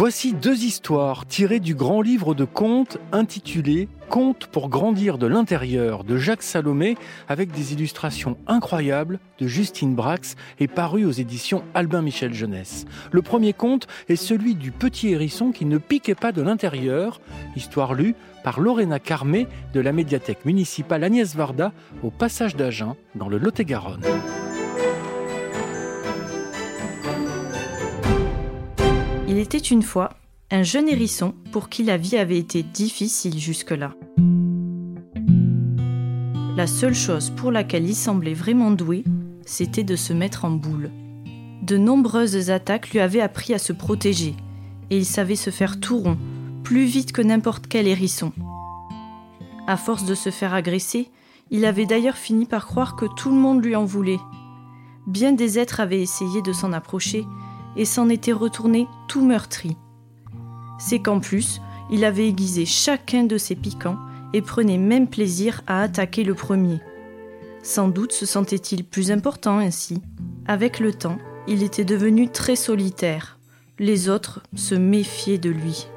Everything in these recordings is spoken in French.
Voici deux histoires tirées du grand livre de contes intitulé Contes pour grandir de l'intérieur de Jacques Salomé avec des illustrations incroyables de Justine Brax et paru aux éditions Albin Michel Jeunesse. Le premier conte est celui du petit hérisson qui ne piquait pas de l'intérieur, histoire lue par Lorena Carmé de la médiathèque municipale Agnès Varda au passage d'Agen dans le Lot-et-Garonne. Était une fois un jeune hérisson pour qui la vie avait été difficile jusque-là. La seule chose pour laquelle il semblait vraiment doué, c'était de se mettre en boule. De nombreuses attaques lui avaient appris à se protéger, et il savait se faire tout rond, plus vite que n'importe quel hérisson. À force de se faire agresser, il avait d'ailleurs fini par croire que tout le monde lui en voulait. Bien des êtres avaient essayé de s'en approcher, et s'en était retourné tout meurtri. C'est qu'en plus, il avait aiguisé chacun de ses piquants et prenait même plaisir à attaquer le premier. Sans doute se sentait-il plus important ainsi. Avec le temps, il était devenu très solitaire. Les autres se méfiaient de lui.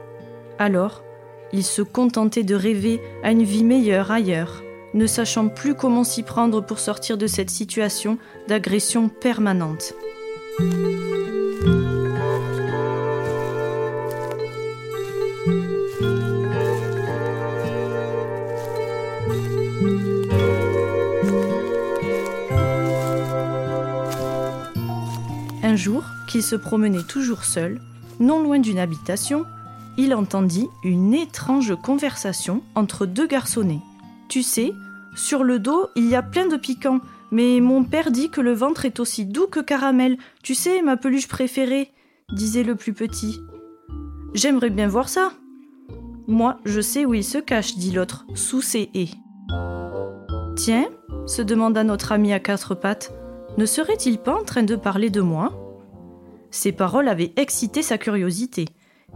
Alors, il se contentait de rêver à une vie meilleure ailleurs, ne sachant plus comment s'y prendre pour sortir de cette situation d'agression permanente. Un jour, qu'il se promenait toujours seul, non loin d'une habitation, il entendit une étrange conversation entre deux garçonnets. Tu sais, sur le dos, il y a plein de piquants, mais mon père dit que le ventre est aussi doux que caramel. Tu sais, ma peluche préférée, disait le plus petit. J'aimerais bien voir ça. Moi, je sais où il se cache, dit l'autre, sous ses haies. Tiens, se demanda notre ami à quatre pattes, ne serait-il pas en train de parler de moi? Ces paroles avaient excité sa curiosité.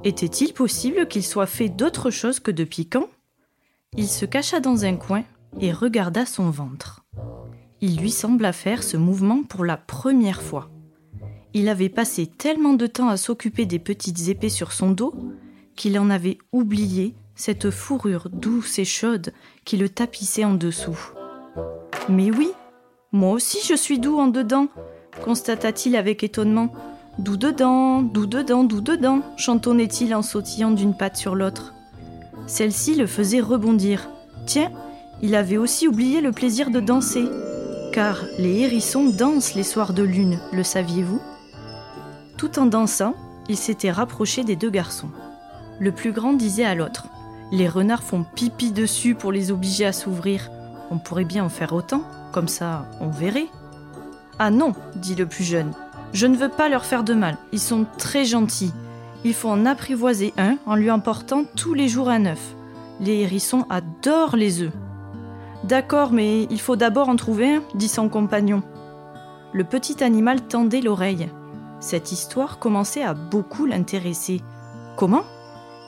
Était-il possible qu'il soit fait d'autre chose que de piquant? Il se cacha dans un coin et regarda son ventre. Il lui sembla faire ce mouvement pour la première fois. Il avait passé tellement de temps à s'occuper des petites épées sur son dos qu'il en avait oublié cette fourrure douce et chaude qui le tapissait en dessous. Mais oui, moi aussi je suis doux en dedans, constata-t-il avec étonnement. Doux dedans, doux dedans, doux dedans, chantonnait-il en sautillant d'une patte sur l'autre. Celle-ci le faisait rebondir. Tiens, il avait aussi oublié le plaisir de danser. Car les hérissons dansent les soirs de lune, le saviez-vous? Tout en dansant, il s'était rapproché des deux garçons. Le plus grand disait à l'autre Les renards font pipi dessus pour les obliger à s'ouvrir. On pourrait bien en faire autant. Comme ça, on verrait. Ah non, dit le plus jeune. Je ne veux pas leur faire de mal. Ils sont très gentils. Il faut en apprivoiser un en lui emportant tous les jours un œuf. Les hérissons adorent les œufs. D'accord, mais il faut d'abord en trouver un, dit son compagnon. Le petit animal tendait l'oreille. Cette histoire commençait à beaucoup l'intéresser. Comment?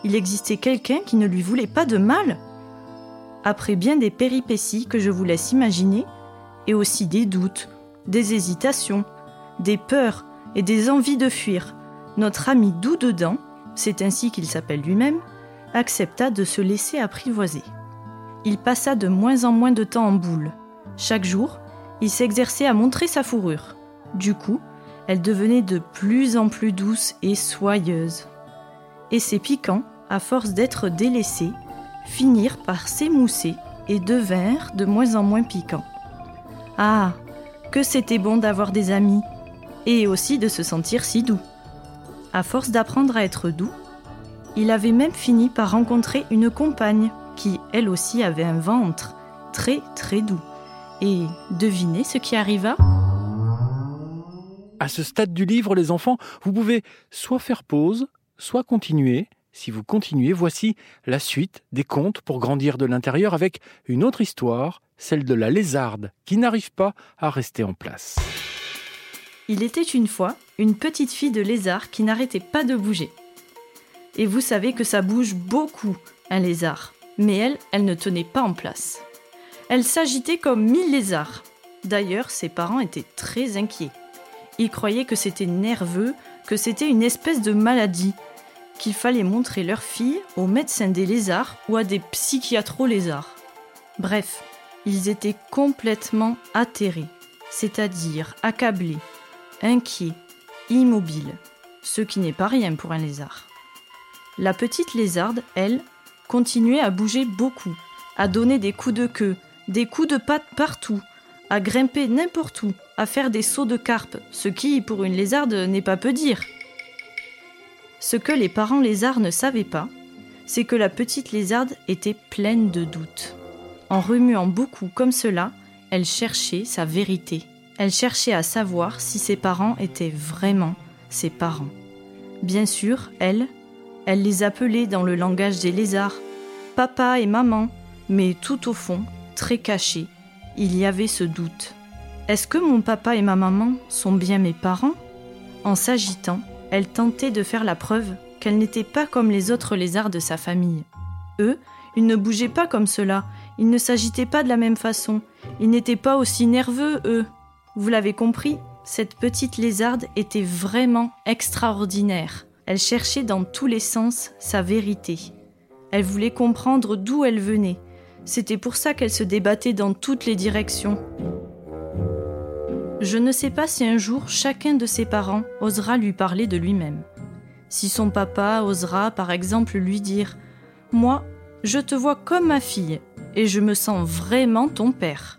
Il existait quelqu'un qui ne lui voulait pas de mal? Après bien des péripéties que je vous laisse imaginer, et aussi des doutes, des hésitations, des peurs et des envies de fuir, notre ami doux dedans, c'est ainsi qu'il s'appelle lui-même, accepta de se laisser apprivoiser. Il passa de moins en moins de temps en boule. Chaque jour, il s'exerçait à montrer sa fourrure. Du coup, elle devenait de plus en plus douce et soyeuse. Et ses piquants, à force d'être délaissés, finirent par s'émousser et devinrent de moins en moins piquants. Ah, que c'était bon d'avoir des amis, et aussi de se sentir si doux. À force d'apprendre à être doux, il avait même fini par rencontrer une compagne qui, elle aussi, avait un ventre très très doux. Et devinez ce qui arriva? À ce stade du livre, les enfants, vous pouvez soit faire pause, soit continuer. Si vous continuez, voici la suite des contes pour grandir de l'intérieur avec une autre histoire celle de la lézarde qui n'arrive pas à rester en place. Il était une fois une petite fille de lézard qui n'arrêtait pas de bouger. Et vous savez que ça bouge beaucoup, un lézard. Mais elle, elle ne tenait pas en place. Elle s'agitait comme mille lézards. D'ailleurs, ses parents étaient très inquiets. Ils croyaient que c'était nerveux, que c'était une espèce de maladie. qu'il fallait montrer leur fille aux médecins des lézards ou à des psychiatros lézards. Bref, ils étaient complètement atterrés, c'est-à-dire accablés, inquiets, immobiles, ce qui n'est pas rien pour un lézard. La petite lézarde, elle, continuait à bouger beaucoup, à donner des coups de queue, des coups de patte partout, à grimper n'importe où, à faire des sauts de carpe, ce qui, pour une lézarde, n'est pas peu dire. Ce que les parents lézards ne savaient pas, c'est que la petite lézarde était pleine de doutes. En remuant beaucoup comme cela, elle cherchait sa vérité. Elle cherchait à savoir si ses parents étaient vraiment ses parents. Bien sûr, elle, elle les appelait dans le langage des lézards, papa et maman, mais tout au fond, très caché, il y avait ce doute. Est-ce que mon papa et ma maman sont bien mes parents? En s'agitant, elle tentait de faire la preuve qu'elle n'était pas comme les autres lézards de sa famille. Eux, ils ne bougeaient pas comme cela, ils ne s'agitaient pas de la même façon, ils n'étaient pas aussi nerveux, eux. Vous l'avez compris, cette petite lézarde était vraiment extraordinaire. Elle cherchait dans tous les sens sa vérité. Elle voulait comprendre d'où elle venait. C'était pour ça qu'elle se débattait dans toutes les directions. Je ne sais pas si un jour chacun de ses parents osera lui parler de lui-même. Si son papa osera par exemple lui dire ⁇ Moi, je te vois comme ma fille et je me sens vraiment ton père ⁇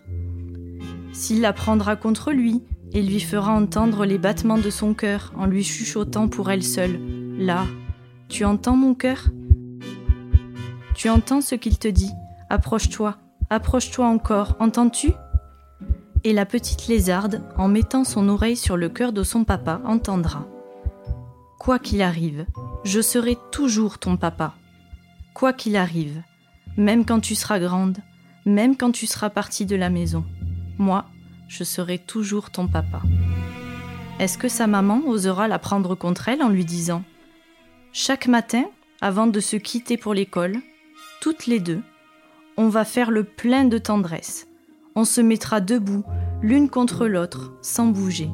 S'il la prendra contre lui et lui fera entendre les battements de son cœur en lui chuchotant pour elle seule ⁇ Là, tu entends mon cœur Tu entends ce qu'il te dit Approche-toi, approche-toi encore, entends-tu? Et la petite lézarde, en mettant son oreille sur le cœur de son papa, entendra. Quoi qu'il arrive, je serai toujours ton papa. Quoi qu'il arrive, même quand tu seras grande, même quand tu seras partie de la maison, moi, je serai toujours ton papa. Est-ce que sa maman osera la prendre contre elle en lui disant Chaque matin, avant de se quitter pour l'école, toutes les deux, on va faire le plein de tendresse on se mettra debout, l'une contre l'autre, sans bouger.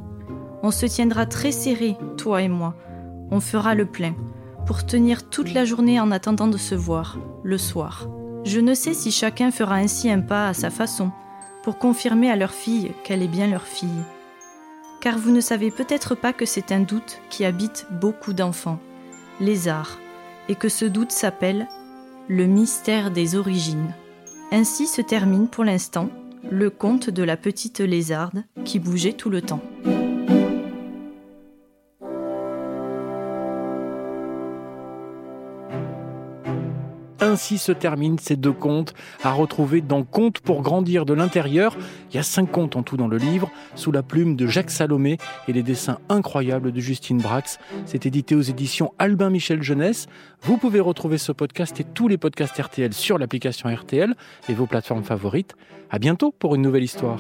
On se tiendra très serré, toi et moi. On fera le plein, pour tenir toute la journée en attendant de se voir, le soir. Je ne sais si chacun fera ainsi un pas à sa façon, pour confirmer à leur fille qu'elle est bien leur fille. Car vous ne savez peut-être pas que c'est un doute qui habite beaucoup d'enfants, les arts, et que ce doute s'appelle le mystère des origines. Ainsi se termine pour l'instant le conte de la petite lézarde qui bougeait tout le temps. Ainsi se terminent ces deux contes à retrouver dans Contes pour grandir de l'intérieur. Il y a cinq contes en tout dans le livre, sous la plume de Jacques Salomé et les dessins incroyables de Justine Brax. C'est édité aux éditions Albin Michel Jeunesse. Vous pouvez retrouver ce podcast et tous les podcasts RTL sur l'application RTL et vos plateformes favorites. À bientôt pour une nouvelle histoire.